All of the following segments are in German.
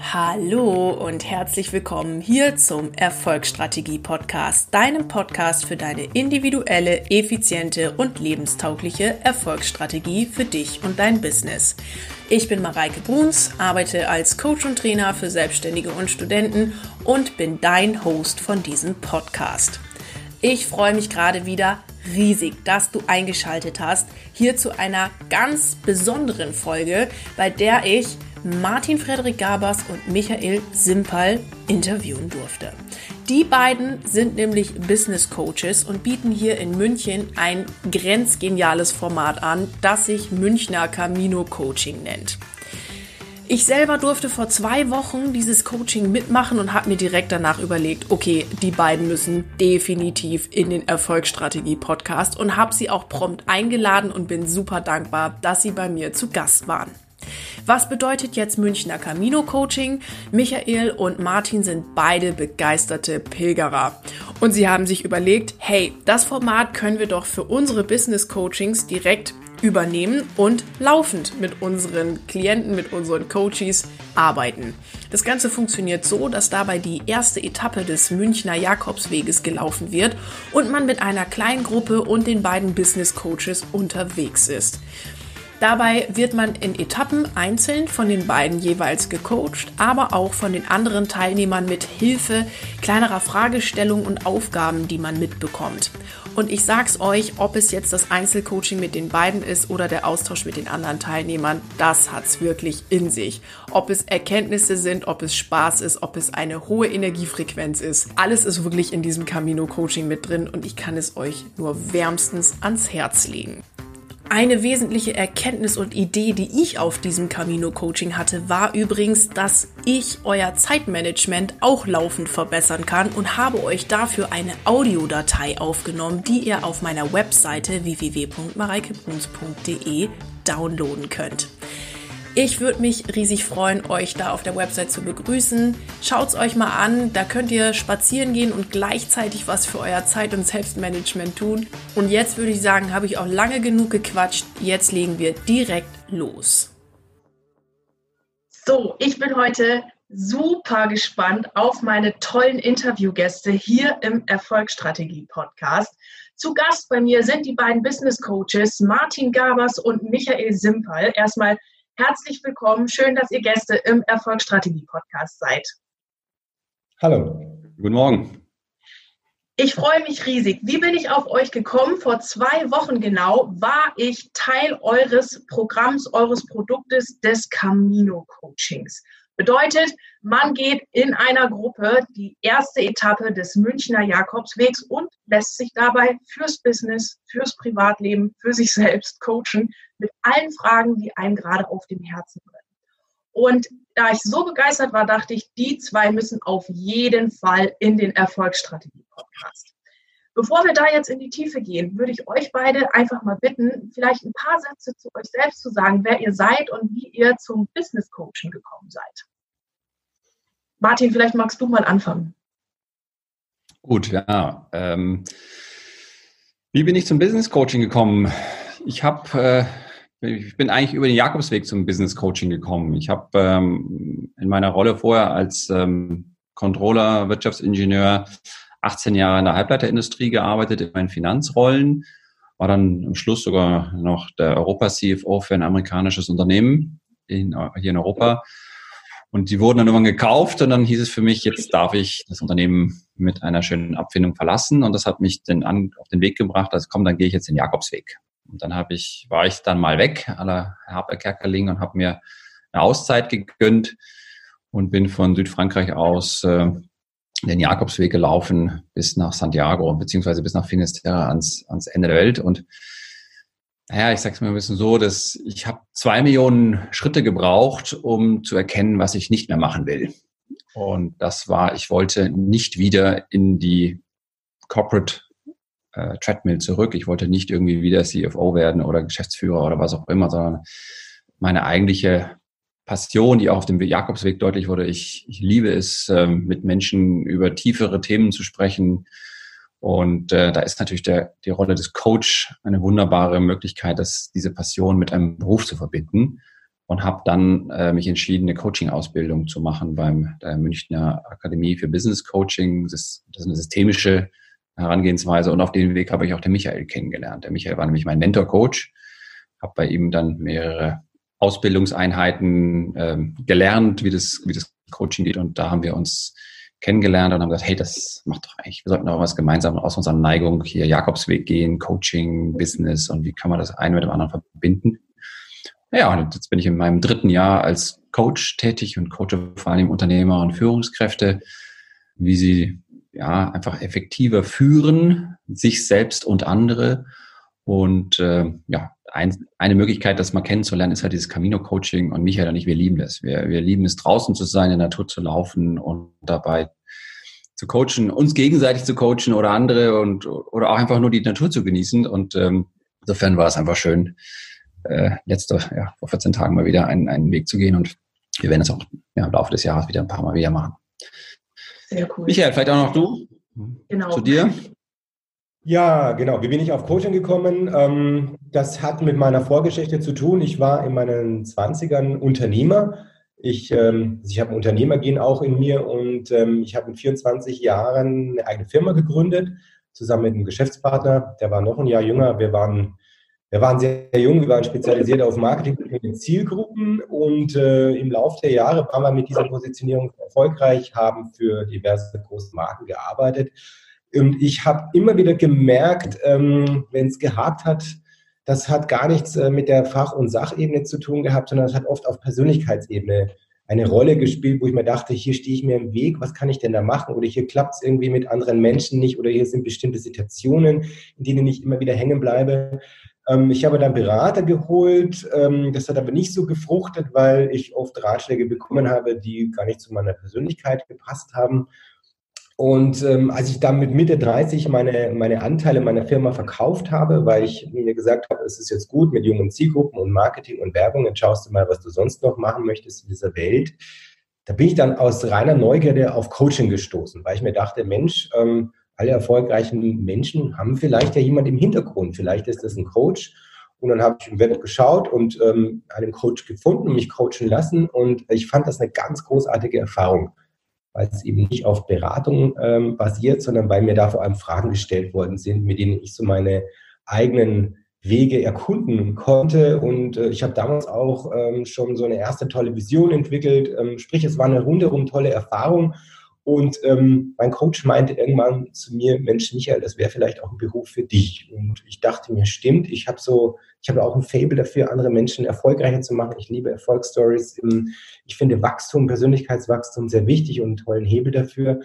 Hallo und herzlich willkommen hier zum Erfolgsstrategie Podcast, deinem Podcast für deine individuelle, effiziente und lebenstaugliche Erfolgsstrategie für dich und dein Business. Ich bin Mareike Bruns, arbeite als Coach und Trainer für Selbstständige und Studenten und bin dein Host von diesem Podcast. Ich freue mich gerade wieder riesig, dass du eingeschaltet hast hier zu einer ganz besonderen Folge, bei der ich Martin Frederik Gabers und Michael Simpal interviewen durfte. Die beiden sind nämlich Business Coaches und bieten hier in München ein grenzgeniales Format an, das sich Münchner Camino Coaching nennt. Ich selber durfte vor zwei Wochen dieses Coaching mitmachen und habe mir direkt danach überlegt, okay, die beiden müssen definitiv in den Erfolgsstrategie-Podcast und habe sie auch prompt eingeladen und bin super dankbar, dass sie bei mir zu Gast waren. Was bedeutet jetzt Münchner Camino Coaching? Michael und Martin sind beide begeisterte Pilgerer. Und sie haben sich überlegt, hey, das Format können wir doch für unsere Business Coachings direkt übernehmen und laufend mit unseren Klienten, mit unseren Coaches arbeiten. Das Ganze funktioniert so, dass dabei die erste Etappe des Münchner Jakobsweges gelaufen wird und man mit einer kleinen Gruppe und den beiden Business Coaches unterwegs ist. Dabei wird man in Etappen einzeln von den beiden jeweils gecoacht, aber auch von den anderen Teilnehmern mit Hilfe kleinerer Fragestellungen und Aufgaben, die man mitbekommt. Und ich sag's euch, ob es jetzt das Einzelcoaching mit den beiden ist oder der Austausch mit den anderen Teilnehmern, das hat's wirklich in sich. Ob es Erkenntnisse sind, ob es Spaß ist, ob es eine hohe Energiefrequenz ist, alles ist wirklich in diesem Camino Coaching mit drin und ich kann es euch nur wärmstens ans Herz legen. Eine wesentliche Erkenntnis und Idee, die ich auf diesem Camino Coaching hatte, war übrigens, dass ich euer Zeitmanagement auch laufend verbessern kann und habe euch dafür eine Audiodatei aufgenommen, die ihr auf meiner Webseite www.mareikebruns.de downloaden könnt. Ich würde mich riesig freuen, euch da auf der Website zu begrüßen. Schaut's euch mal an, da könnt ihr spazieren gehen und gleichzeitig was für euer Zeit- und Selbstmanagement tun. Und jetzt würde ich sagen, habe ich auch lange genug gequatscht. Jetzt legen wir direkt los. So, ich bin heute super gespannt auf meine tollen Interviewgäste hier im Erfolgsstrategie Podcast. Zu Gast bei mir sind die beiden Business Coaches Martin Gabers und Michael Simpal. Erstmal Herzlich willkommen. Schön, dass ihr Gäste im Erfolgsstrategie-Podcast seid. Hallo, guten Morgen. Ich freue mich riesig. Wie bin ich auf euch gekommen? Vor zwei Wochen genau war ich Teil eures Programms, eures Produktes des Camino Coachings. Bedeutet, man geht in einer Gruppe die erste Etappe des Münchner Jakobswegs und lässt sich dabei fürs Business, fürs Privatleben, für sich selbst coachen mit allen Fragen, die einem gerade auf dem Herzen brennen. Und da ich so begeistert war, dachte ich, die zwei müssen auf jeden Fall in den Erfolgsstrategie-Podcast. Bevor wir da jetzt in die Tiefe gehen, würde ich euch beide einfach mal bitten, vielleicht ein paar Sätze zu euch selbst zu sagen, wer ihr seid und wie ihr zum Business Coaching gekommen seid. Martin, vielleicht magst du mal anfangen. Gut, ja. Ähm, wie bin ich zum Business Coaching gekommen? Ich habe äh, ich bin eigentlich über den Jakobsweg zum Business Coaching gekommen. Ich habe ähm, in meiner Rolle vorher als ähm, Controller, Wirtschaftsingenieur 18 Jahre in der Halbleiterindustrie gearbeitet, in meinen Finanzrollen, war dann am Schluss sogar noch der Europa-CFO für ein amerikanisches Unternehmen in, hier in Europa. Und die wurden dann irgendwann gekauft und dann hieß es für mich, jetzt darf ich das Unternehmen mit einer schönen Abfindung verlassen. Und das hat mich dann an, auf den Weg gebracht, also komm, dann gehe ich jetzt den Jakobsweg. Und dann habe ich, war ich dann mal weg, aller Herber Kerkeling und habe mir eine Auszeit gegönnt und bin von Südfrankreich aus äh, den Jakobsweg gelaufen bis nach Santiago, beziehungsweise bis nach Finisterre ans, ans Ende der Welt. Und naja, ich sag's mal ein bisschen so, dass ich habe zwei Millionen Schritte gebraucht, um zu erkennen, was ich nicht mehr machen will. Und das war, ich wollte nicht wieder in die Corporate äh, Treadmill zurück. Ich wollte nicht irgendwie wieder CFO werden oder Geschäftsführer oder was auch immer, sondern meine eigentliche Passion, die auch auf dem Jakobsweg deutlich wurde. Ich, ich liebe es, ähm, mit Menschen über tiefere Themen zu sprechen. Und äh, da ist natürlich der, die Rolle des Coach eine wunderbare Möglichkeit, dass diese Passion mit einem Beruf zu verbinden. und habe dann äh, mich entschieden, eine Coaching-Ausbildung zu machen beim der Münchner Akademie für Business Coaching. Das das ist eine systemische Herangehensweise und auf dem Weg habe ich auch den Michael kennengelernt. Der Michael war nämlich mein Mentor-Coach, habe bei ihm dann mehrere Ausbildungseinheiten ähm, gelernt, wie das, wie das Coaching geht und da haben wir uns kennengelernt und haben gesagt, hey, das macht doch eigentlich, wir sollten auch was gemeinsam aus unserer Neigung hier Jakobsweg gehen, Coaching, Business und wie kann man das eine mit dem anderen verbinden. Ja, und jetzt bin ich in meinem dritten Jahr als Coach tätig und coache vor allem Unternehmer und Führungskräfte, wie sie ja einfach effektiver führen, sich selbst und andere. Und äh, ja, ein, eine Möglichkeit, das mal kennenzulernen, ist halt dieses Camino-Coaching. Und Michael und ich, wir lieben das. Wir, wir lieben es, draußen zu sein, in der Natur zu laufen und dabei zu coachen, uns gegenseitig zu coachen oder andere und oder auch einfach nur die Natur zu genießen. Und ähm, insofern war es einfach schön, äh, letzte, ja, vor 14 Tagen mal wieder einen, einen Weg zu gehen. Und wir werden es auch ja, im Laufe des Jahres wieder ein paar Mal wieder machen. Sehr cool. Michael, vielleicht auch noch du? Genau. Zu dir? Ja, genau. Wie bin ich auf Coaching gekommen? Ähm, das hat mit meiner Vorgeschichte zu tun. Ich war in meinen 20ern Unternehmer. Ich, ähm, ich habe ein Unternehmergehen auch in mir und ähm, ich habe mit 24 Jahren eine eigene Firma gegründet, zusammen mit einem Geschäftspartner. Der war noch ein Jahr jünger. Wir waren wir waren sehr jung, wir waren spezialisiert auf Marketing und Zielgruppen und äh, im Laufe der Jahre waren wir mit dieser Positionierung erfolgreich, haben für diverse große Marken gearbeitet. Und ich habe immer wieder gemerkt, ähm, wenn es gehakt hat, das hat gar nichts äh, mit der Fach- und Sachebene zu tun gehabt, sondern es hat oft auf Persönlichkeitsebene eine Rolle gespielt, wo ich mir dachte, hier stehe ich mir im Weg, was kann ich denn da machen? Oder hier klappt es irgendwie mit anderen Menschen nicht oder hier sind bestimmte Situationen, in denen ich immer wieder hängen bleibe. Ähm, ich habe dann Berater geholt. Ähm, das hat aber nicht so gefruchtet, weil ich oft Ratschläge bekommen habe, die gar nicht zu meiner Persönlichkeit gepasst haben. Und ähm, als ich dann mit Mitte 30 meine, meine Anteile meiner Firma verkauft habe, weil ich mir gesagt habe, es ist jetzt gut mit jungen Zielgruppen und Marketing und Werbung, dann schaust du mal, was du sonst noch machen möchtest in dieser Welt. Da bin ich dann aus reiner Neugierde auf Coaching gestoßen, weil ich mir dachte, Mensch, ähm, alle erfolgreichen Menschen haben vielleicht ja jemand im Hintergrund. Vielleicht ist das ein Coach. Und dann habe ich im Web geschaut und ähm, einen Coach gefunden und mich coachen lassen. Und ich fand das eine ganz großartige Erfahrung, weil es eben nicht auf Beratung ähm, basiert, sondern weil mir da vor allem Fragen gestellt worden sind, mit denen ich so meine eigenen Wege erkunden konnte. Und äh, ich habe damals auch ähm, schon so eine erste tolle Vision entwickelt. Ähm, sprich, es war eine rundherum tolle Erfahrung. Und ähm, mein Coach meinte irgendwann zu mir, Mensch, Michael, das wäre vielleicht auch ein Beruf für dich. Und ich dachte mir, stimmt, ich habe so, ich habe auch ein Fable dafür, andere Menschen erfolgreicher zu machen. Ich liebe Erfolgsstories. Ich finde Wachstum, Persönlichkeitswachstum sehr wichtig und einen tollen Hebel dafür.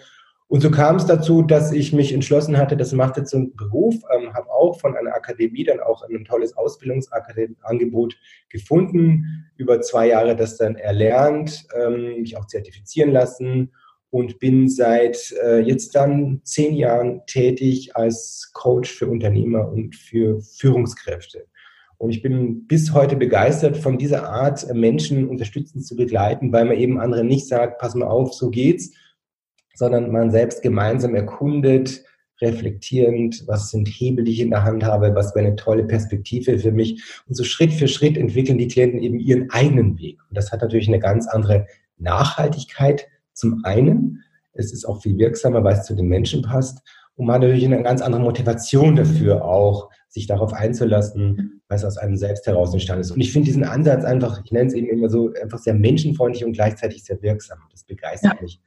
Und so kam es dazu, dass ich mich entschlossen hatte, das macht jetzt zum Beruf, ähm, habe auch von einer Akademie dann auch ein tolles Ausbildungsangebot gefunden, über zwei Jahre das dann erlernt, ähm, mich auch zertifizieren lassen und bin seit äh, jetzt dann zehn Jahren tätig als Coach für Unternehmer und für Führungskräfte. Und ich bin bis heute begeistert von dieser Art, Menschen unterstützend zu begleiten, weil man eben anderen nicht sagt, pass mal auf, so geht's, sondern man selbst gemeinsam erkundet, reflektierend, was sind Hebel, die ich in der Hand habe, was wäre eine tolle Perspektive für mich. Und so Schritt für Schritt entwickeln die Klienten eben ihren eigenen Weg. Und das hat natürlich eine ganz andere Nachhaltigkeit, zum einen, es ist auch viel wirksamer, weil es zu den Menschen passt. Und man hat natürlich eine ganz andere Motivation dafür auch, sich darauf einzulassen, weil es aus einem selbst heraus entstanden ist. Und ich finde diesen Ansatz einfach, ich nenne es eben immer so, einfach sehr menschenfreundlich und gleichzeitig sehr wirksam. Das begeistert ja. mich.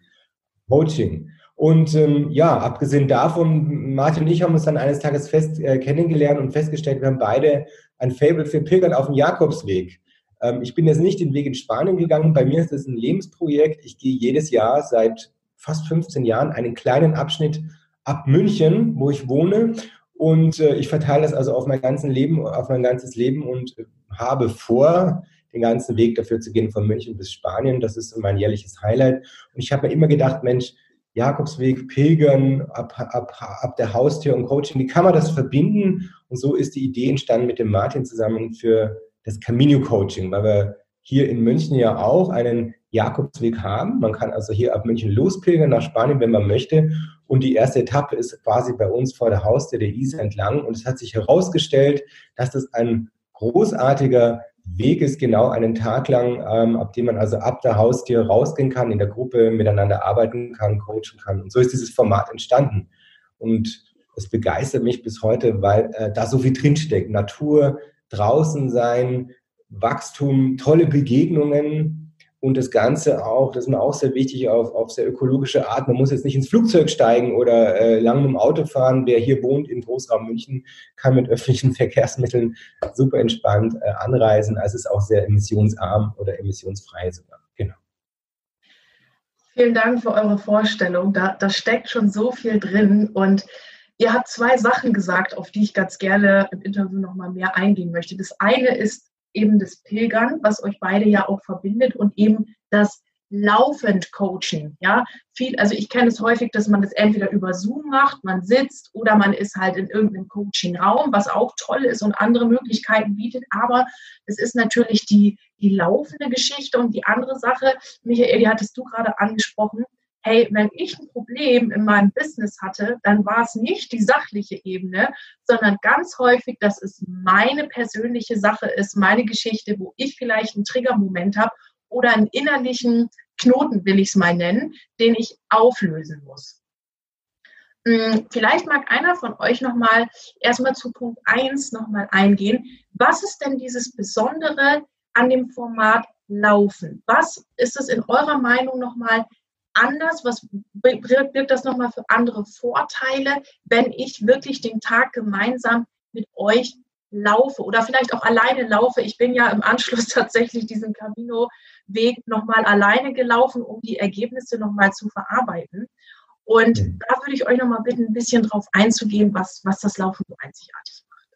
Coaching. Und ähm, ja, abgesehen davon, Martin und ich haben uns dann eines Tages fest äh, kennengelernt und festgestellt, wir haben beide ein Fable für Pilgern auf dem Jakobsweg. Ähm, ich bin jetzt nicht den Weg in Spanien gegangen. Bei mir ist es ein Lebensprojekt. Ich gehe jedes Jahr seit fast 15 Jahren einen kleinen Abschnitt ab München, wo ich wohne. Und äh, ich verteile das also auf mein ganzes Leben, auf mein ganzes Leben und äh, habe vor, den ganzen Weg dafür zu gehen, von München bis Spanien. Das ist mein jährliches Highlight. Und ich habe mir immer gedacht, Mensch, Jakobsweg, Pilgern, ab, ab, ab der Haustür und Coaching, wie kann man das verbinden? Und so ist die Idee entstanden mit dem Martin zusammen für das Camino Coaching, weil wir hier in München ja auch einen Jakobsweg haben. Man kann also hier ab München lospilgern nach Spanien, wenn man möchte. Und die erste Etappe ist quasi bei uns vor der Haustür der Isar entlang. Und es hat sich herausgestellt, dass das ein großartiger Weg ist genau einen Tag lang, ähm, ab dem man also ab der Haustür rausgehen kann, in der Gruppe miteinander arbeiten kann, coachen kann. Und so ist dieses Format entstanden. Und es begeistert mich bis heute, weil äh, da so viel drinsteckt. Natur, draußen sein, Wachstum, tolle Begegnungen, und das Ganze auch, das ist mir auch sehr wichtig, auf, auf sehr ökologische Art. Man muss jetzt nicht ins Flugzeug steigen oder äh, lang mit dem Auto fahren. Wer hier wohnt im Großraum München, kann mit öffentlichen Verkehrsmitteln super entspannt äh, anreisen. Also ist auch sehr emissionsarm oder emissionsfrei sogar. Genau. Vielen Dank für eure Vorstellung. Da, da steckt schon so viel drin und Ihr habt zwei Sachen gesagt, auf die ich ganz gerne im Interview nochmal mehr eingehen möchte. Das eine ist eben das Pilgern, was euch beide ja auch verbindet und eben das laufend Coaching. Ja, viel, also ich kenne es häufig, dass man das entweder über Zoom macht, man sitzt oder man ist halt in irgendeinem Coaching-Raum, was auch toll ist und andere Möglichkeiten bietet. Aber es ist natürlich die, die laufende Geschichte und die andere Sache, Michael, die hattest du gerade angesprochen, hey, wenn ich ein Problem in meinem Business hatte, dann war es nicht die sachliche Ebene, sondern ganz häufig, dass es meine persönliche Sache ist, meine Geschichte, wo ich vielleicht einen Triggermoment habe oder einen innerlichen Knoten, will ich es mal nennen, den ich auflösen muss. Hm, vielleicht mag einer von euch nochmal erstmal zu Punkt 1 nochmal eingehen. Was ist denn dieses Besondere an dem Format Laufen? Was ist es in eurer Meinung nochmal anders? Was birgt das nochmal für andere Vorteile, wenn ich wirklich den Tag gemeinsam mit euch laufe oder vielleicht auch alleine laufe? Ich bin ja im Anschluss tatsächlich diesen Camino-Weg nochmal alleine gelaufen, um die Ergebnisse nochmal zu verarbeiten. Und mhm. da würde ich euch nochmal bitten, ein bisschen drauf einzugehen, was, was das Laufen so einzigartig macht.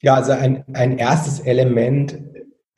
Ja, also ein, ein erstes Element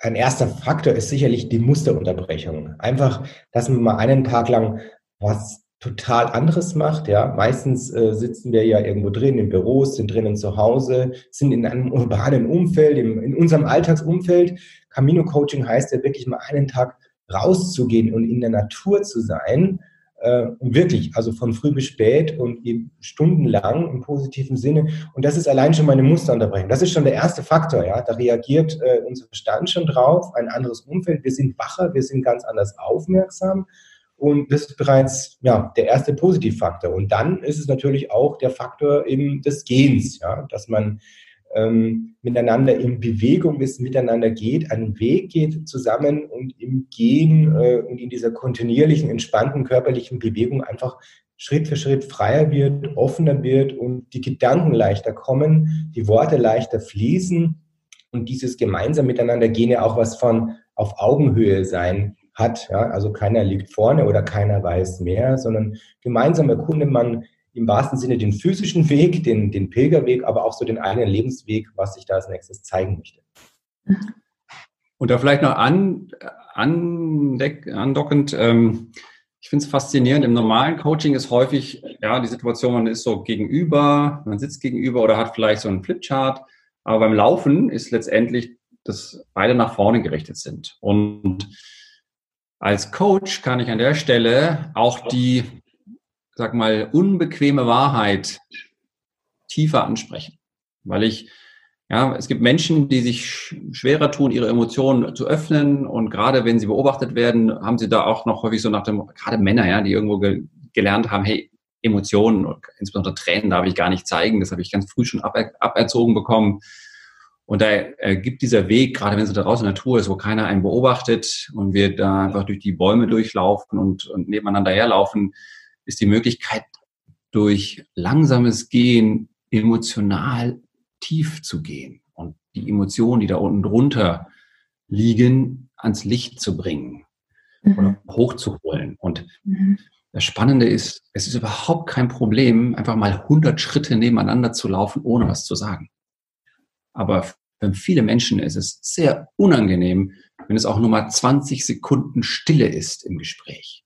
ein erster Faktor ist sicherlich die Musterunterbrechung. Einfach, dass man mal einen Tag lang was total anderes macht. Ja, meistens äh, sitzen wir ja irgendwo drin in Büros, sind drinnen zu Hause, sind in einem urbanen Umfeld, im, in unserem Alltagsumfeld. Camino Coaching heißt ja wirklich mal einen Tag rauszugehen und in der Natur zu sein äh, wirklich, also von früh bis spät und stundenlang im positiven Sinne. Und das ist allein schon meine Musterunterbrechung. Das ist schon der erste Faktor, ja. Da reagiert äh, unser Verstand schon drauf, ein anderes Umfeld. Wir sind wacher, wir sind ganz anders aufmerksam. Und das ist bereits ja, der erste Positivfaktor. Und dann ist es natürlich auch der Faktor eben des Gehens, ja, dass man ähm, miteinander in Bewegung ist, miteinander geht, einen Weg geht zusammen und im Gehen äh, und in dieser kontinuierlichen, entspannten körperlichen Bewegung einfach Schritt für Schritt freier wird, offener wird und die Gedanken leichter kommen, die Worte leichter fließen und dieses gemeinsam miteinander gehen ja auch was von auf Augenhöhe sein hat. Ja? Also keiner liegt vorne oder keiner weiß mehr, sondern gemeinsam erkundet man im wahrsten Sinne den physischen Weg, den, den Pilgerweg, aber auch so den eigenen Lebensweg, was sich da als nächstes zeigen möchte. Und da vielleicht noch an, andeck, andockend, ähm, ich finde es faszinierend, im normalen Coaching ist häufig ja die Situation, man ist so gegenüber, man sitzt gegenüber oder hat vielleicht so einen Flipchart, aber beim Laufen ist letztendlich, dass beide nach vorne gerichtet sind. Und als Coach kann ich an der Stelle auch die sag mal, unbequeme Wahrheit tiefer ansprechen. Weil ich, ja, es gibt Menschen, die sich schwerer tun, ihre Emotionen zu öffnen und gerade wenn sie beobachtet werden, haben sie da auch noch häufig so nach dem, gerade Männer, ja, die irgendwo ge gelernt haben, hey, Emotionen und insbesondere Tränen darf ich gar nicht zeigen. Das habe ich ganz früh schon aber aberzogen bekommen. Und da äh, gibt dieser Weg, gerade wenn es da draußen in der Natur ist, wo keiner einen beobachtet und wir da einfach durch die Bäume durchlaufen und, und nebeneinander herlaufen, ist die Möglichkeit, durch langsames Gehen emotional tief zu gehen und die Emotionen, die da unten drunter liegen, ans Licht zu bringen mhm. oder hochzuholen. Und mhm. das Spannende ist, es ist überhaupt kein Problem, einfach mal 100 Schritte nebeneinander zu laufen, ohne was zu sagen. Aber für viele Menschen ist es sehr unangenehm, wenn es auch nur mal 20 Sekunden Stille ist im Gespräch.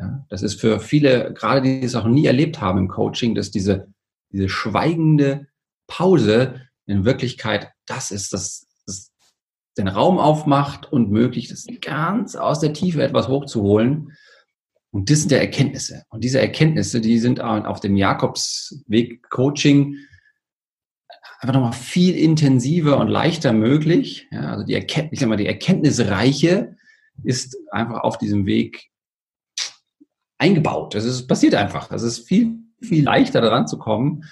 Ja, das ist für viele, gerade die es auch nie erlebt haben im Coaching, dass diese, diese schweigende Pause in Wirklichkeit das ist, das, das den Raum aufmacht und möglich ist, ganz aus der Tiefe etwas hochzuholen. Und das sind der Erkenntnisse. Und diese Erkenntnisse, die sind auf dem Jakobsweg Coaching einfach nochmal viel intensiver und leichter möglich. Ja, also die Erkenntnis, ich sag mal, die Erkenntnisreiche ist einfach auf diesem Weg eingebaut. Das ist, passiert einfach. Das ist viel, viel leichter daran zu kommen.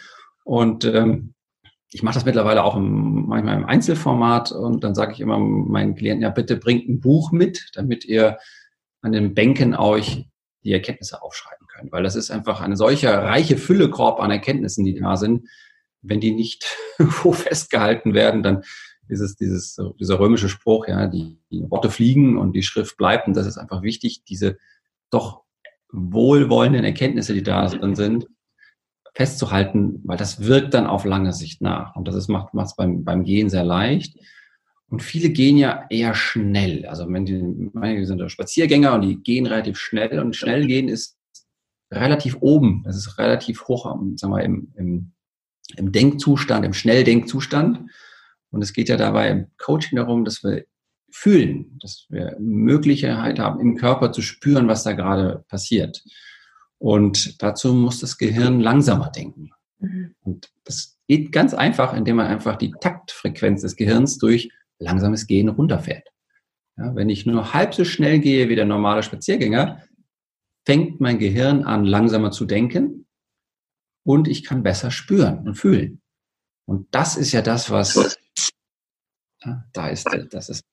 Und ähm, ich mache das mittlerweile auch im, manchmal im Einzelformat und dann sage ich immer meinen Klienten, ja, bitte bringt ein Buch mit, damit ihr an den Bänken euch die Erkenntnisse aufschreiben könnt. Weil das ist einfach eine solche reiche Füllekorb an Erkenntnissen, die da sind. Wenn die nicht wo festgehalten werden, dann ist es dieses, dieser römische Spruch, ja, die, die Worte fliegen und die Schrift bleibt. Und das ist einfach wichtig, diese doch wohlwollenden Erkenntnisse, die da drin sind, festzuhalten, weil das wirkt dann auf lange Sicht nach. Und das ist, macht es beim, beim Gehen sehr leicht. Und viele gehen ja eher schnell. Also wenn die, manche sind Spaziergänger und die gehen relativ schnell und schnell gehen ist relativ oben. Das ist relativ hoch, sagen wir, im, im, im Denkzustand, im Schnelldenkzustand. Und es geht ja dabei im Coaching darum, dass wir fühlen, dass wir Möglichkeit haben, im Körper zu spüren, was da gerade passiert. Und dazu muss das Gehirn langsamer denken. Mhm. Und das geht ganz einfach, indem man einfach die Taktfrequenz des Gehirns durch langsames Gehen runterfährt. Ja, wenn ich nur halb so schnell gehe wie der normale Spaziergänger, fängt mein Gehirn an, langsamer zu denken und ich kann besser spüren und fühlen. Und das ist ja das, was ja, da ist, das ist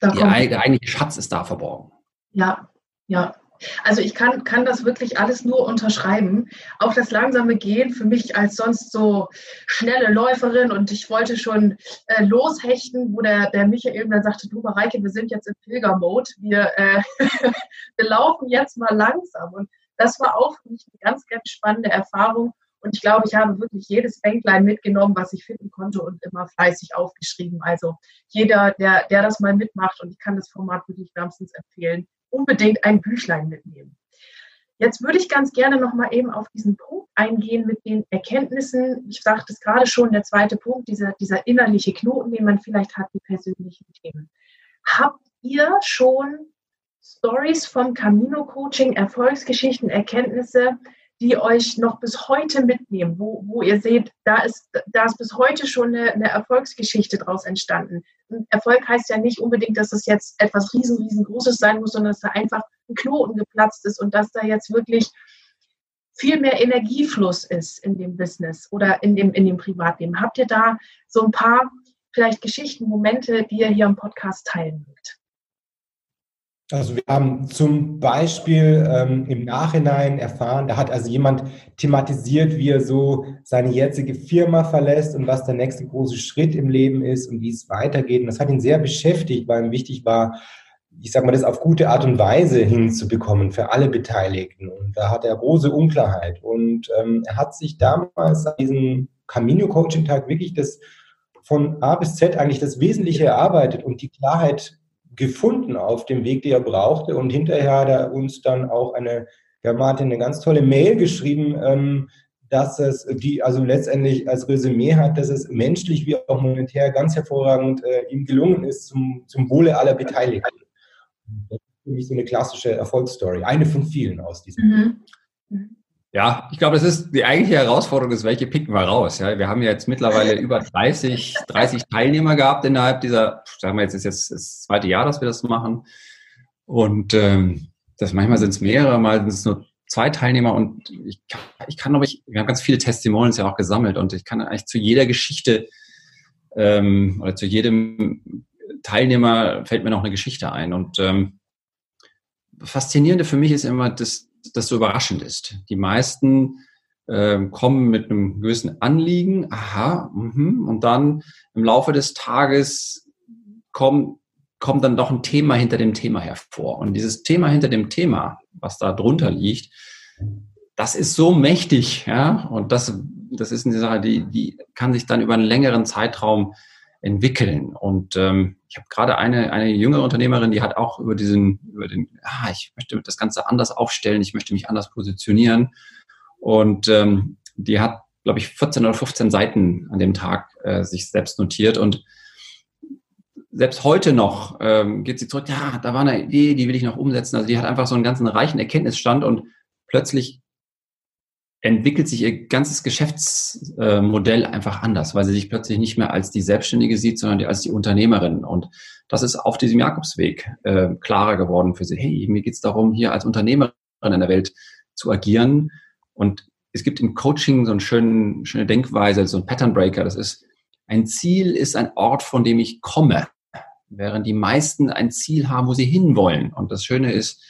da der eigentliche Schatz ist da verborgen. Ja, ja. Also ich kann, kann das wirklich alles nur unterschreiben. Auch das langsame Gehen für mich als sonst so schnelle Läuferin und ich wollte schon äh, loshechten, wo der, der Michael dann sagte, du Mareike, wir sind jetzt im Pilgermode, wir, äh, wir laufen jetzt mal langsam. Und das war auch für mich eine ganz, ganz spannende Erfahrung. Und ich glaube, ich habe wirklich jedes Bänklein mitgenommen, was ich finden konnte und immer fleißig aufgeschrieben. Also jeder, der, der das mal mitmacht und ich kann das Format wirklich wärmstens empfehlen, unbedingt ein Büchlein mitnehmen. Jetzt würde ich ganz gerne noch mal eben auf diesen Punkt eingehen mit den Erkenntnissen. Ich sagte es gerade schon, der zweite Punkt, dieser, dieser innerliche Knoten, den man vielleicht hat, die persönlichen Themen. Habt ihr schon Stories vom Camino Coaching, Erfolgsgeschichten, Erkenntnisse, die euch noch bis heute mitnehmen, wo, wo ihr seht, da ist, da ist bis heute schon eine, eine Erfolgsgeschichte daraus entstanden. Und Erfolg heißt ja nicht unbedingt, dass es jetzt etwas riesen, riesengroßes sein muss, sondern dass da einfach ein Knoten geplatzt ist und dass da jetzt wirklich viel mehr Energiefluss ist in dem Business oder in dem, in dem Privatleben. Habt ihr da so ein paar vielleicht Geschichten, Momente, die ihr hier im Podcast teilen mögt? Also wir haben zum Beispiel ähm, im Nachhinein erfahren, da hat also jemand thematisiert, wie er so seine jetzige Firma verlässt und was der nächste große Schritt im Leben ist und wie es weitergeht. Und das hat ihn sehr beschäftigt, weil ihm wichtig war, ich sage mal, das auf gute Art und Weise hinzubekommen für alle Beteiligten. Und da hat er große Unklarheit. Und ähm, er hat sich damals an diesem Camino-Coaching-Tag wirklich das von A bis Z eigentlich das Wesentliche erarbeitet und die Klarheit gefunden auf dem Weg, den er brauchte. Und hinterher hat er uns dann auch eine, ja, Martin, eine ganz tolle Mail geschrieben, ähm, dass es, die also letztendlich als Resümee hat, dass es menschlich wie auch monetär ganz hervorragend äh, ihm gelungen ist zum, zum Wohle aller Beteiligten. Das ist für mich so eine klassische Erfolgsstory, eine von vielen aus diesem. Mhm. Ja, ich glaube, das ist die eigentliche Herausforderung ist, welche picken wir raus. Ja, wir haben ja jetzt mittlerweile über 30, 30 Teilnehmer gehabt innerhalb dieser, sagen wir jetzt ist jetzt das zweite Jahr, dass wir das machen. Und ähm, das manchmal sind es mehrere, mal sind es nur zwei Teilnehmer und ich, ich kann, glaube ich, wir haben ganz viele Testimonials ja auch gesammelt und ich kann eigentlich zu jeder Geschichte ähm, oder zu jedem Teilnehmer fällt mir noch eine Geschichte ein. Und ähm, Faszinierende für mich ist immer, dass das so überraschend ist. Die meisten äh, kommen mit einem gewissen Anliegen, aha, mh, und dann im Laufe des Tages kommt, kommt dann doch ein Thema hinter dem Thema hervor. Und dieses Thema hinter dem Thema, was da drunter liegt, das ist so mächtig, ja, und das, das ist eine Sache, die, die kann sich dann über einen längeren Zeitraum entwickeln. Und ähm, ich habe gerade eine, eine jüngere Unternehmerin, die hat auch über diesen, über den, ah, ich möchte das Ganze anders aufstellen, ich möchte mich anders positionieren. Und ähm, die hat, glaube ich, 14 oder 15 Seiten an dem Tag äh, sich selbst notiert. Und selbst heute noch ähm, geht sie zurück, ja, da war eine Idee, die will ich noch umsetzen. Also die hat einfach so einen ganzen reichen Erkenntnisstand und plötzlich entwickelt sich ihr ganzes Geschäftsmodell einfach anders, weil sie sich plötzlich nicht mehr als die Selbstständige sieht, sondern als die Unternehmerin. Und das ist auf diesem Jakobsweg äh, klarer geworden für sie. Hey, mir geht es darum, hier als Unternehmerin in der Welt zu agieren. Und es gibt im Coaching so eine schöne, schöne Denkweise, so ein Pattern Breaker. Das ist, ein Ziel ist ein Ort, von dem ich komme, während die meisten ein Ziel haben, wo sie hinwollen. Und das Schöne ist,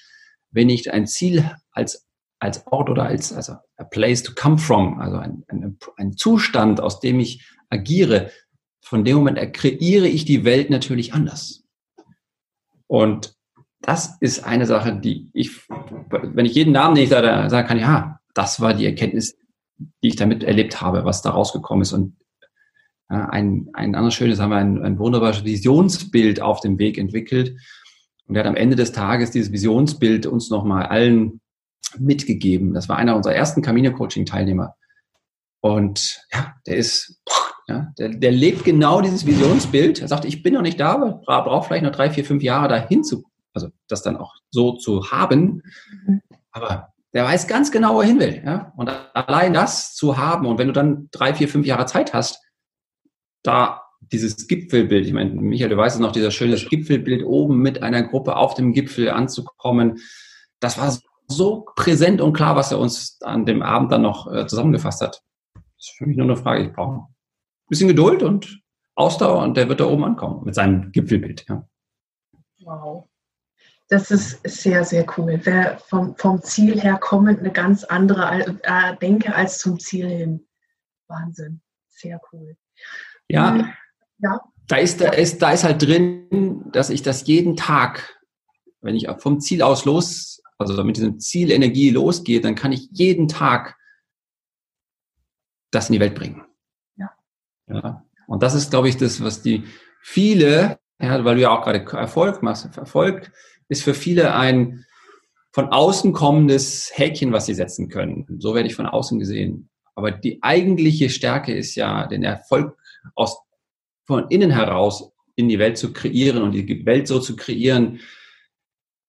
wenn ich ein Ziel als als Ort oder als also a place to come from, also ein, ein, ein Zustand, aus dem ich agiere, von dem Moment kreiere ich die Welt natürlich anders. Und das ist eine Sache, die ich, wenn ich jeden Namen, den ich da sagen kann, ja, das war die Erkenntnis, die ich damit erlebt habe, was da rausgekommen ist. Und ja, ein, ein anderes schönes, haben wir ein, ein wunderbares Visionsbild auf dem Weg entwickelt. Und er hat am Ende des Tages dieses Visionsbild uns nochmal allen mitgegeben. Das war einer unserer ersten Camino-Coaching-Teilnehmer. Und ja, der ist, ja, der, der lebt genau dieses Visionsbild. Er sagte, ich bin noch nicht da, aber brauche vielleicht noch drei, vier, fünf Jahre dahin zu, also das dann auch so zu haben. Mhm. Aber der weiß ganz genau, wo er hin will. Ja? Und allein das zu haben und wenn du dann drei, vier, fünf Jahre Zeit hast, da dieses Gipfelbild, ich meine, Michael, du weißt es noch, dieser schöne Gipfelbild oben mit einer Gruppe auf dem Gipfel anzukommen, das war so präsent und klar, was er uns an dem Abend dann noch äh, zusammengefasst hat. Das ist für mich nur eine Frage. Ich brauche ein bisschen Geduld und Ausdauer und der wird da oben ankommen mit seinem Gipfelbild. Ja. Wow. Das ist sehr, sehr cool. Wer vom, vom Ziel her kommend eine ganz andere äh, Denke als zum Ziel hin. Wahnsinn. Sehr cool. Ja, ähm, ja. Da, ist, da, ist, da ist halt drin, dass ich das jeden Tag, wenn ich vom Ziel aus los also mit diesem Ziel Energie losgeht, dann kann ich jeden Tag das in die Welt bringen. Ja. ja. Und das ist, glaube ich, das, was die viele, ja, weil du ja auch gerade Erfolg machst, Erfolg ist für viele ein von außen kommendes Häkchen, was sie setzen können. So werde ich von außen gesehen. Aber die eigentliche Stärke ist ja, den Erfolg aus, von innen heraus in die Welt zu kreieren und die Welt so zu kreieren,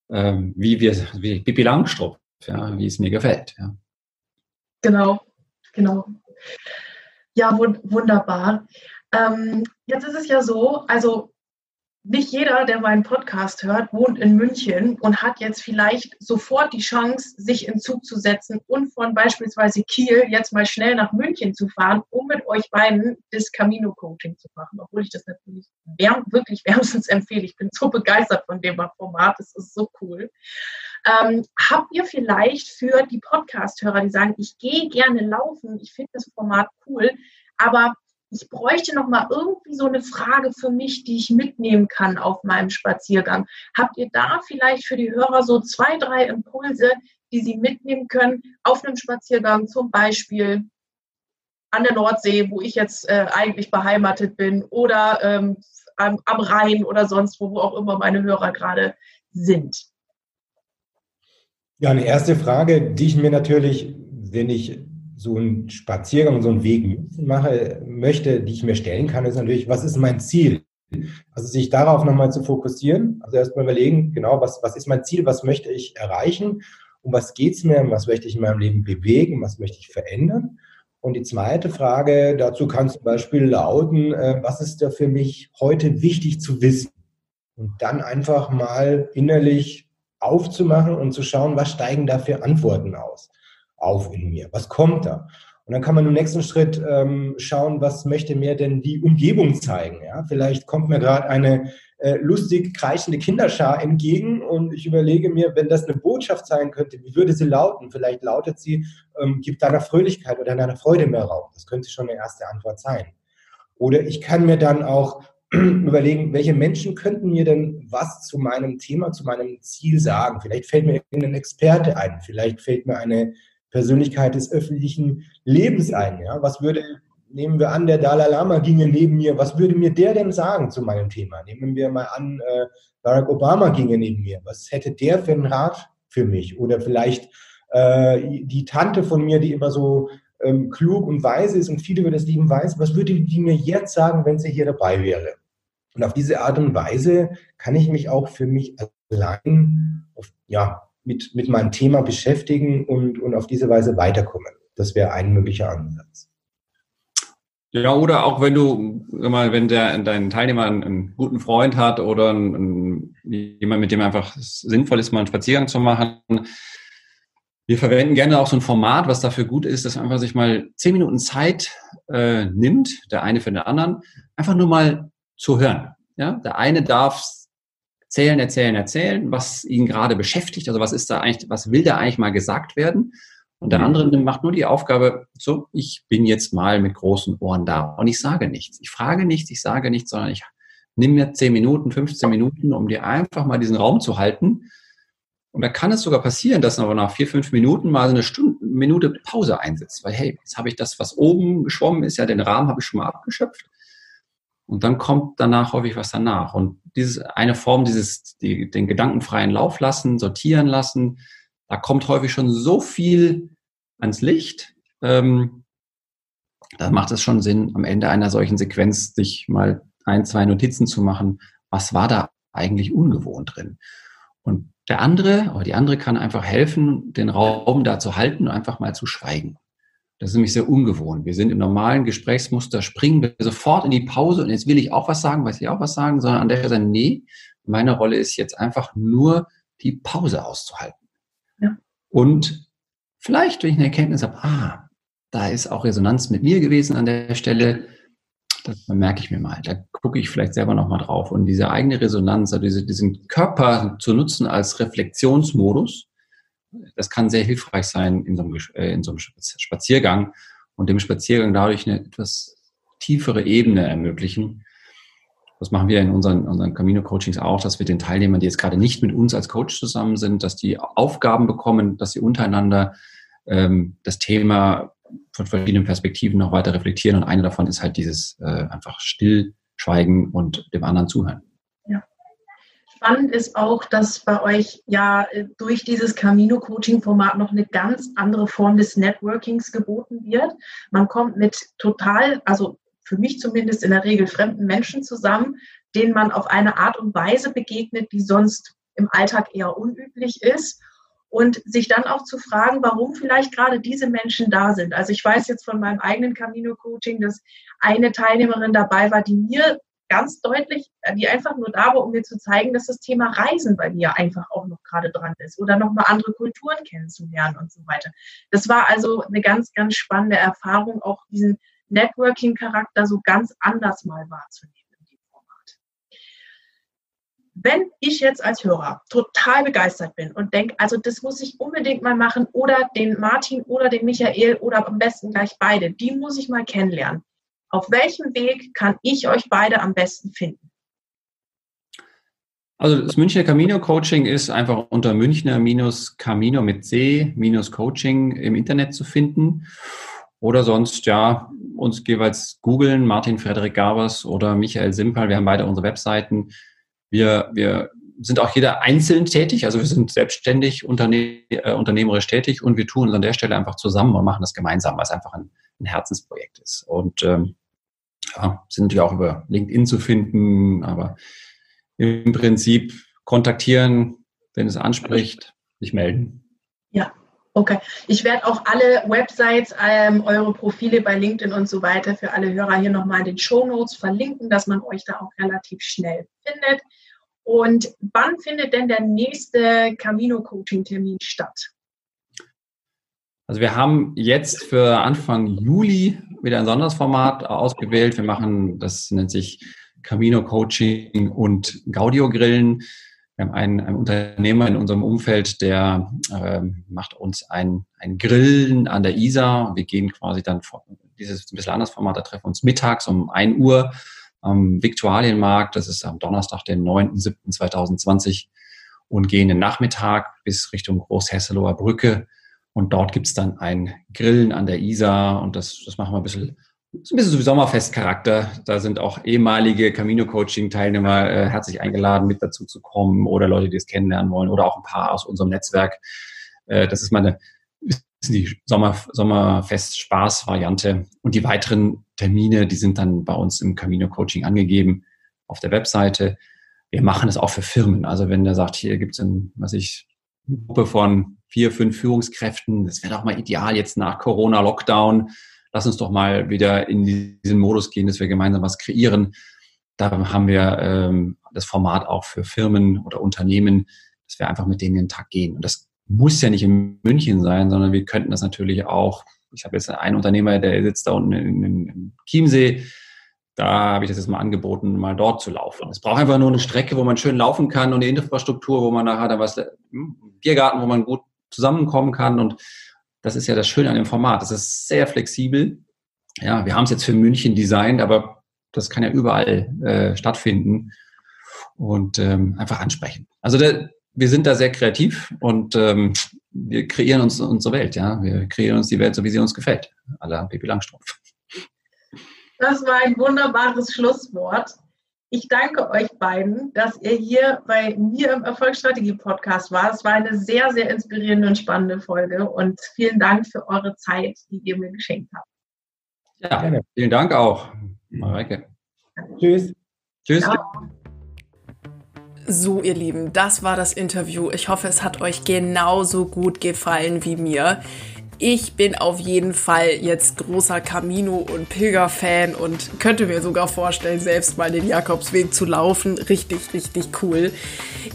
ähm, wie wir, wie Pippi Langstrumpf, ja, wie es mir gefällt. Ja. Genau, genau. Ja, wunderbar. Ähm, jetzt ist es ja so, also nicht jeder, der meinen Podcast hört, wohnt in München und hat jetzt vielleicht sofort die Chance, sich in Zug zu setzen und von beispielsweise Kiel jetzt mal schnell nach München zu fahren, um mit euch beiden das Camino-Coaching zu machen. Obwohl ich das natürlich wärm, wirklich wärmstens empfehle. Ich bin so begeistert von dem Format. Das ist so cool. Ähm, habt ihr vielleicht für die Podcast-Hörer, die sagen, ich gehe gerne laufen, ich finde das Format cool, aber ich bräuchte noch mal irgendwie so eine Frage für mich, die ich mitnehmen kann auf meinem Spaziergang. Habt ihr da vielleicht für die Hörer so zwei, drei Impulse, die sie mitnehmen können auf einem Spaziergang, zum Beispiel an der Nordsee, wo ich jetzt äh, eigentlich beheimatet bin, oder ähm, am, am Rhein oder sonst wo, wo auch immer meine Hörer gerade sind? Ja, eine erste Frage, die ich mir natürlich, wenn ich so einen Spaziergang, so einen Weg mache, möchte, die ich mir stellen kann, ist natürlich, was ist mein Ziel? Also sich darauf nochmal zu fokussieren, also erstmal überlegen, genau, was, was ist mein Ziel, was möchte ich erreichen, um was geht es mir, was möchte ich in meinem Leben bewegen, was möchte ich verändern. Und die zweite Frage dazu kann zum Beispiel lauten, äh, was ist da für mich heute wichtig zu wissen? Und dann einfach mal innerlich aufzumachen und zu schauen, was steigen da für Antworten aus auf in mir? Was kommt da? Und dann kann man im nächsten Schritt ähm, schauen, was möchte mir denn die Umgebung zeigen? Ja? Vielleicht kommt mir gerade eine äh, lustig kreischende Kinderschar entgegen und ich überlege mir, wenn das eine Botschaft sein könnte, wie würde sie lauten? Vielleicht lautet sie, ähm, gibt deiner Fröhlichkeit oder deiner Freude mehr Raum. Das könnte schon eine erste Antwort sein. Oder ich kann mir dann auch überlegen, welche Menschen könnten mir denn was zu meinem Thema, zu meinem Ziel sagen? Vielleicht fällt mir irgendein Experte ein, vielleicht fällt mir eine Persönlichkeit des öffentlichen Lebens ein. Ja? Was würde, nehmen wir an, der Dalai Lama ginge neben mir, was würde mir der denn sagen zu meinem Thema? Nehmen wir mal an, äh, Barack Obama ginge neben mir. Was hätte der für einen Rat für mich? Oder vielleicht äh, die Tante von mir, die immer so ähm, klug und weise ist und viel über das Leben weiß, was würde die mir jetzt sagen, wenn sie hier dabei wäre? Und auf diese Art und Weise kann ich mich auch für mich allein auf, ja, mit, mit meinem Thema beschäftigen und, und auf diese Weise weiterkommen. Das wäre ein möglicher Ansatz. Ja, oder auch wenn du, wenn der, dein Teilnehmer einen, einen guten Freund hat oder jemand, mit dem einfach sinnvoll ist, mal einen Spaziergang zu machen. Wir verwenden gerne auch so ein Format, was dafür gut ist, dass man einfach sich mal zehn Minuten Zeit äh, nimmt, der eine für den anderen, einfach nur mal zu hören. Ja, der eine darf erzählen, erzählen, erzählen, was ihn gerade beschäftigt, also was ist da eigentlich, was will da eigentlich mal gesagt werden? Und der mhm. andere macht nur die Aufgabe, so, ich bin jetzt mal mit großen Ohren da und ich sage nichts. Ich frage nichts, ich sage nichts, sondern ich nehme mir 10 Minuten, 15 Minuten, um dir einfach mal diesen Raum zu halten. Und da kann es sogar passieren, dass aber nach vier, fünf Minuten mal so eine Stunde, Minute Pause einsetzt. Weil, hey, jetzt habe ich das, was oben geschwommen ist, ja, den Rahmen habe ich schon mal abgeschöpft. Und dann kommt danach häufig was danach. Und diese eine Form, dieses, die, den gedankenfreien Lauf lassen, sortieren lassen, da kommt häufig schon so viel ans Licht. Ähm, da macht es schon Sinn, am Ende einer solchen Sequenz sich mal ein, zwei Notizen zu machen. Was war da eigentlich ungewohnt drin? Und der andere oder die andere kann einfach helfen, den Raum da zu halten und einfach mal zu schweigen. Das ist nämlich sehr ungewohnt. Wir sind im normalen Gesprächsmuster, springen wir sofort in die Pause und jetzt will ich auch was sagen, weiß ich auch was sagen, sondern an der Stelle, nee, meine Rolle ist jetzt einfach nur die Pause auszuhalten. Und vielleicht, wenn ich eine Erkenntnis habe, ah, da ist auch Resonanz mit mir gewesen an der Stelle, das merke ich mir mal. Da gucke ich vielleicht selber nochmal drauf. Und diese eigene Resonanz, also diese, diesen Körper zu nutzen als Reflexionsmodus, das kann sehr hilfreich sein in so einem, äh, in so einem Spaziergang und dem Spaziergang dadurch eine etwas tiefere Ebene ermöglichen, das machen wir in unseren, unseren Camino-Coachings auch, dass wir den Teilnehmern, die jetzt gerade nicht mit uns als Coach zusammen sind, dass die Aufgaben bekommen, dass sie untereinander ähm, das Thema von verschiedenen Perspektiven noch weiter reflektieren. Und eine davon ist halt dieses äh, einfach stillschweigen und dem anderen zuhören. Spannend ist auch, dass bei euch ja äh, durch dieses Camino-Coaching-Format noch eine ganz andere Form des Networkings geboten wird. Man kommt mit total, also für mich zumindest in der Regel fremden Menschen zusammen, denen man auf eine Art und Weise begegnet, die sonst im Alltag eher unüblich ist. Und sich dann auch zu fragen, warum vielleicht gerade diese Menschen da sind. Also ich weiß jetzt von meinem eigenen Camino-Coaching, dass eine Teilnehmerin dabei war, die mir ganz deutlich, die einfach nur da war, um mir zu zeigen, dass das Thema Reisen bei mir einfach auch noch gerade dran ist oder nochmal andere Kulturen kennenzulernen und so weiter. Das war also eine ganz, ganz spannende Erfahrung, auch diesen Networking-Charakter so ganz anders mal wahrzunehmen in dem Format. Wenn ich jetzt als Hörer total begeistert bin und denke, also das muss ich unbedingt mal machen oder den Martin oder den Michael oder am besten gleich beide, die muss ich mal kennenlernen. Auf welchem Weg kann ich euch beide am besten finden? Also das Münchner Camino Coaching ist einfach unter Münchner-Camino mit C-Coaching im Internet zu finden. Oder sonst, ja, uns jeweils googeln, Martin Frederik Gabers oder Michael Simpal. Wir haben beide unsere Webseiten. Wir, wir sind auch jeder einzeln tätig, also wir sind selbstständig unterne äh, unternehmerisch tätig und wir tun uns an der Stelle einfach zusammen und machen das gemeinsam, weil es einfach ein, ein Herzensprojekt ist. Und ähm, ja, sind natürlich auch über LinkedIn zu finden, aber im Prinzip kontaktieren, wenn es anspricht, sich melden. Ja, Okay. Ich werde auch alle Websites, ähm, eure Profile bei LinkedIn und so weiter für alle Hörer hier nochmal in den Show Notes verlinken, dass man euch da auch relativ schnell findet. Und wann findet denn der nächste Camino-Coaching-Termin statt? Also wir haben jetzt für Anfang Juli wieder ein Sondersformat ausgewählt. Wir machen, das nennt sich Camino Coaching und Gaudio Grillen. Wir haben einen, einen Unternehmer in unserem Umfeld, der äh, macht uns ein, ein Grillen an der Isar. Wir gehen quasi dann, dieses ein bisschen anderes Format, da treffen wir uns mittags um 1 Uhr am Viktualienmarkt. Das ist am Donnerstag, den 9.7.2020 und gehen den Nachmittag bis Richtung Großhesselower Brücke. Und dort gibt's dann ein Grillen an der Isar und das, das machen wir ein bisschen ist ein bisschen so wie Sommerfestcharakter. Da sind auch ehemalige Camino-Coaching-Teilnehmer äh, herzlich eingeladen, mit dazu zu kommen oder Leute, die es kennenlernen wollen oder auch ein paar aus unserem Netzwerk. Äh, das ist meine die Sommer, Sommerfest-Spaß-Variante. Und die weiteren Termine, die sind dann bei uns im Camino-Coaching angegeben auf der Webseite. Wir machen es auch für Firmen. Also wenn der sagt, hier gibt es eine Gruppe von vier, fünf Führungskräften. Das wäre doch mal ideal jetzt nach Corona-Lockdown. Lass uns doch mal wieder in diesen Modus gehen, dass wir gemeinsam was kreieren. Da haben wir ähm, das Format auch für Firmen oder Unternehmen, dass wir einfach mit denen den Tag gehen. Und das muss ja nicht in München sein, sondern wir könnten das natürlich auch. Ich habe jetzt einen Unternehmer, der sitzt da unten in, in, in Chiemsee. Da habe ich das jetzt mal angeboten, mal dort zu laufen. Es braucht einfach nur eine Strecke, wo man schön laufen kann und eine Infrastruktur, wo man nachher dann was, hm, Biergarten, wo man gut zusammenkommen kann. Und das ist ja das Schöne an dem Format. Das ist sehr flexibel. Ja, wir haben es jetzt für München designt, aber das kann ja überall äh, stattfinden und ähm, einfach ansprechen. Also der, wir sind da sehr kreativ und ähm, wir kreieren uns unsere Welt, ja. Wir kreieren uns die Welt so, wie sie uns gefällt. Aller Pippi Langstrumpf. Das war ein wunderbares Schlusswort. Ich danke euch beiden, dass ihr hier bei mir im Erfolgsstrategie-Podcast war. Es war eine sehr, sehr inspirierende und spannende Folge und vielen Dank für eure Zeit, die ihr mir geschenkt habt. Ja, Gerne. vielen Dank auch, Mareike. Tschüss. Tschüss. Ciao. So, ihr Lieben, das war das Interview. Ich hoffe, es hat euch genauso gut gefallen wie mir. Ich bin auf jeden Fall jetzt großer Camino- und Pilger-Fan und könnte mir sogar vorstellen, selbst mal den Jakobsweg zu laufen. Richtig, richtig cool.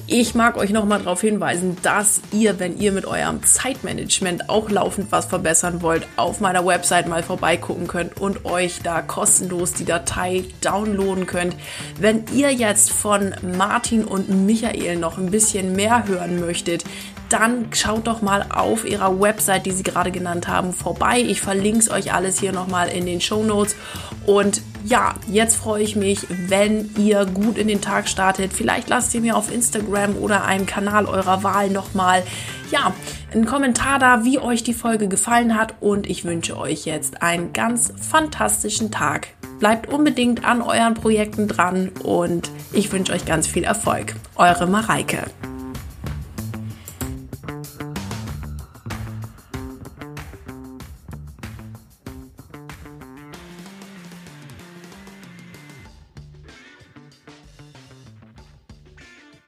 Ich mag euch nochmal darauf hinweisen, dass ihr, wenn ihr mit eurem Zeitmanagement auch laufend was verbessern wollt, auf meiner Website mal vorbeigucken könnt und euch da kostenlos die Datei downloaden könnt. Wenn ihr jetzt von Martin und Michael noch ein bisschen mehr hören möchtet, dann schaut doch mal auf ihrer Website, die sie gerade genannt haben, vorbei. Ich verlinke es euch alles hier nochmal in den Show Notes. Und ja, jetzt freue ich mich, wenn ihr gut in den Tag startet. Vielleicht lasst ihr mir auf Instagram oder einem Kanal eurer Wahl nochmal ja, einen Kommentar da, wie euch die Folge gefallen hat. Und ich wünsche euch jetzt einen ganz fantastischen Tag. Bleibt unbedingt an euren Projekten dran und ich wünsche euch ganz viel Erfolg. Eure Mareike.